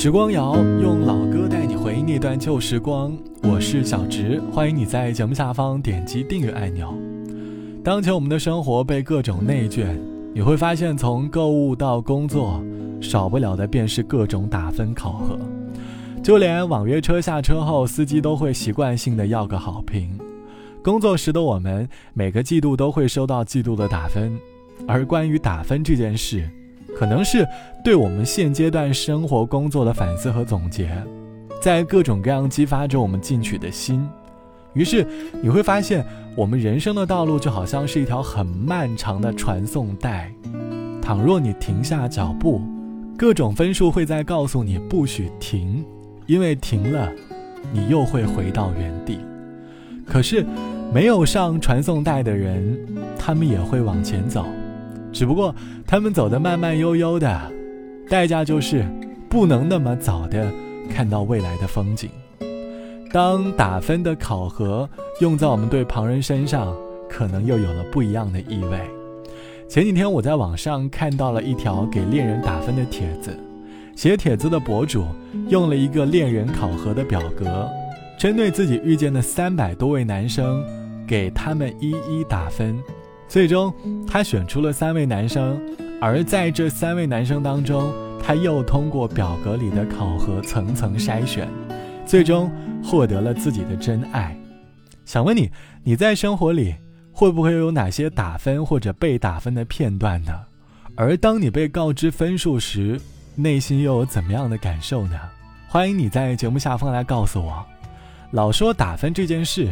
时光谣用老歌带你回忆那段旧时光，我是小植，欢迎你在节目下方点击订阅按钮。当前我们的生活被各种内卷，你会发现从购物到工作，少不了的便是各种打分考核。就连网约车下车后，司机都会习惯性的要个好评。工作时的我们，每个季度都会收到季度的打分，而关于打分这件事。可能是对我们现阶段生活工作的反思和总结，在各种各样激发着我们进取的心。于是你会发现，我们人生的道路就好像是一条很漫长的传送带。倘若你停下脚步，各种分数会在告诉你不许停，因为停了，你又会回到原地。可是，没有上传送带的人，他们也会往前走。只不过他们走得慢慢悠悠的，代价就是不能那么早的看到未来的风景。当打分的考核用在我们对旁人身上，可能又有了不一样的意味。前几天我在网上看到了一条给恋人打分的帖子，写帖子的博主用了一个恋人考核的表格，针对自己遇见的三百多位男生，给他们一一打分。最终，他选出了三位男生，而在这三位男生当中，他又通过表格里的考核层层筛选，最终获得了自己的真爱。想问你，你在生活里会不会有哪些打分或者被打分的片段呢？而当你被告知分数时，内心又有怎么样的感受呢？欢迎你在节目下方来告诉我。老说打分这件事。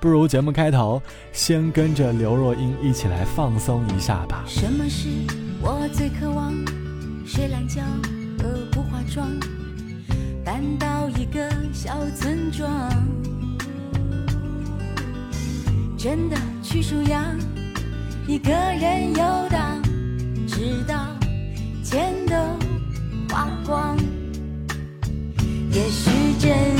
不如节目开头，先跟着刘若英一起来放松一下吧。什么是我最渴望？睡懒觉和不化妆，搬到一个小村庄，真的去数羊，一个人游荡，直到钱都花光。也许真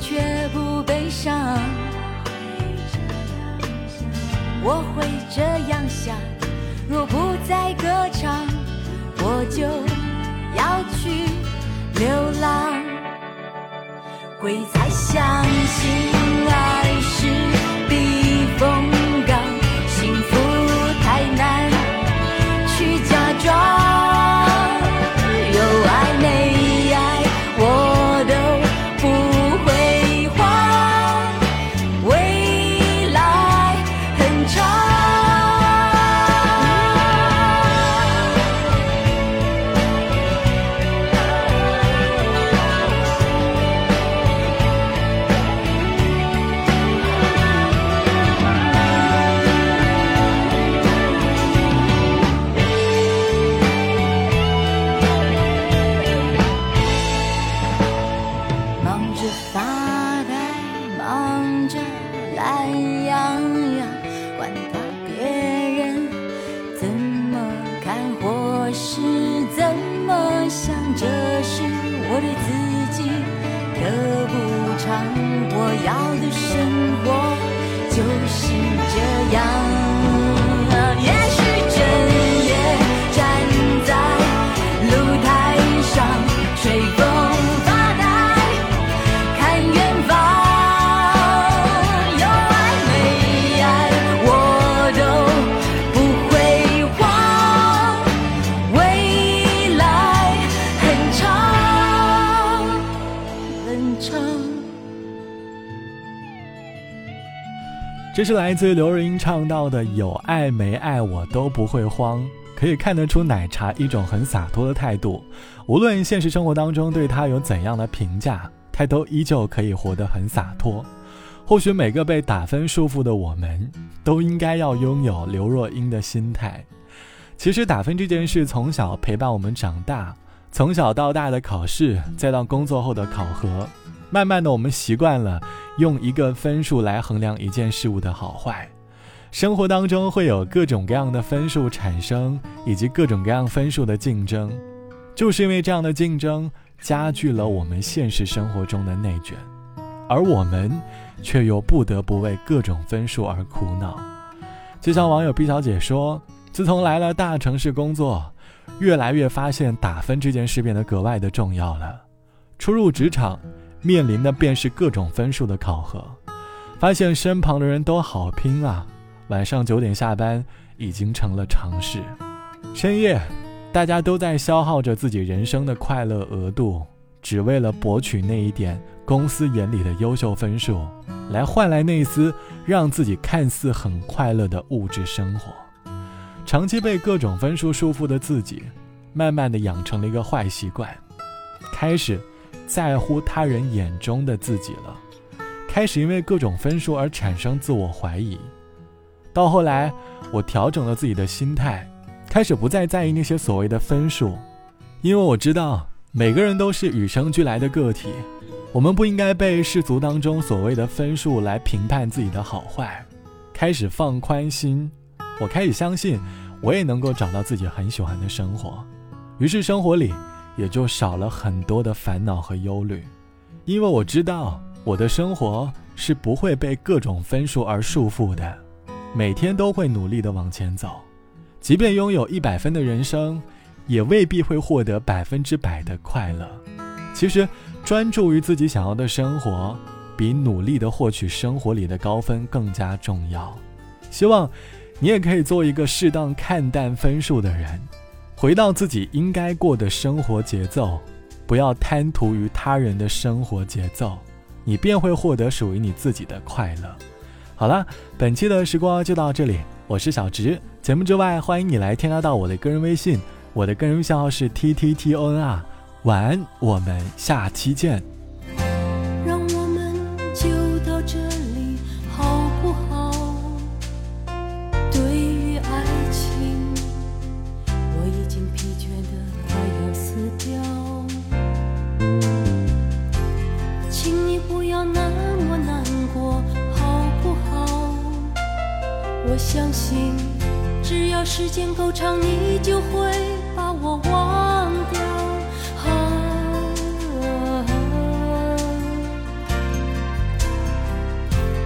却不悲伤我会这样想：若不再歌唱，我就要去流浪。会才相信爱是是怎么想这是我对自己的补偿我要的生活就是这样。这是来自刘若英唱到的“有爱没爱我都不会慌”，可以看得出奶茶一种很洒脱的态度。无论现实生活当中对她有怎样的评价，她都依旧可以活得很洒脱。或许每个被打分束缚的我们，都应该要拥有刘若英的心态。其实打分这件事从小陪伴我们长大，从小到大的考试，再到工作后的考核，慢慢的，我们习惯了用一个分数来衡量一件事物的好坏。生活当中会有各种各样的分数产生，以及各种各样分数的竞争。就是因为这样的竞争，加剧了我们现实生活中的内卷，而我们却又不得不为各种分数而苦恼。就像网友 B 小姐说：“自从来了大城市工作，越来越发现打分这件事变得格外的重要了。初入职场。”面临的便是各种分数的考核，发现身旁的人都好拼啊！晚上九点下班已经成了常事。深夜，大家都在消耗着自己人生的快乐额度，只为了博取那一点公司眼里的优秀分数，来换来那一丝让自己看似很快乐的物质生活。长期被各种分数束缚的自己，慢慢的养成了一个坏习惯，开始。在乎他人眼中的自己了，开始因为各种分数而产生自我怀疑。到后来，我调整了自己的心态，开始不再在意那些所谓的分数，因为我知道每个人都是与生俱来的个体，我们不应该被世俗当中所谓的分数来评判自己的好坏。开始放宽心，我开始相信，我也能够找到自己很喜欢的生活。于是生活里。也就少了很多的烦恼和忧虑，因为我知道我的生活是不会被各种分数而束缚的，每天都会努力的往前走，即便拥有一百分的人生，也未必会获得百分之百的快乐。其实，专注于自己想要的生活，比努力的获取生活里的高分更加重要。希望你也可以做一个适当看淡分数的人。回到自己应该过的生活节奏，不要贪图于他人的生活节奏，你便会获得属于你自己的快乐。好了，本期的时光就到这里，我是小直。节目之外，欢迎你来添加到我的个人微信，我的个人微信号是 t t t o n 啊。晚安，我们下期见。相信，只要时间够长，你就会把我忘掉。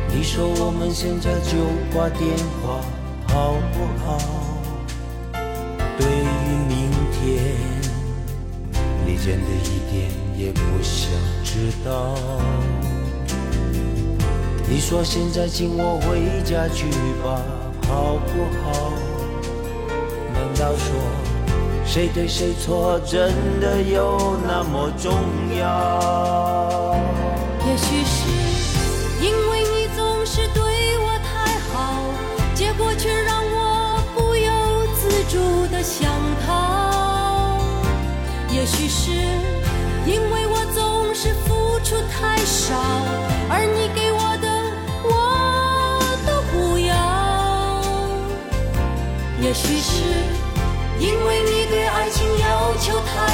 你说我们现在就挂电话好不好？对于明天，你真的一点也不想知道。你说现在请我回家去吧。好不好？难道说谁对谁错真的有那么重要？也许是就他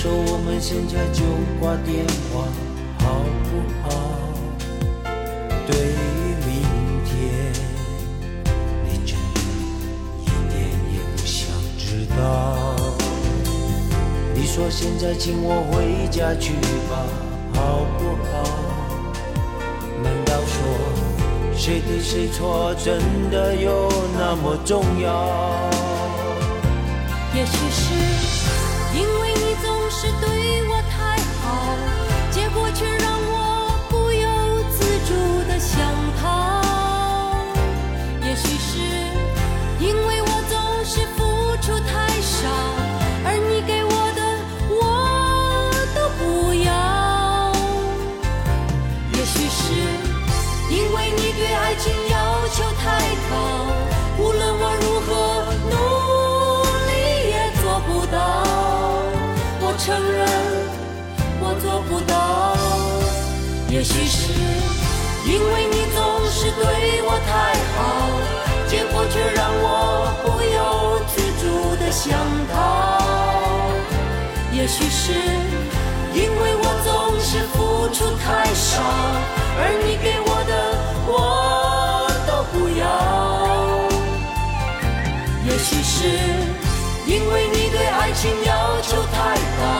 说我们现在就挂电话好不好？对于明天，你真的一点也不想知道。你说现在请我回家去吧，好不好？难道说谁对谁错真的有那么重要？也许是。总是对我太好，结果却让我不由自主的想逃。也许是因为你总是对我太好，结果却让我不由自主的想逃。也许是因为我总是付出太少，而你给我的我都不要。也许是因为你对爱情要求太高，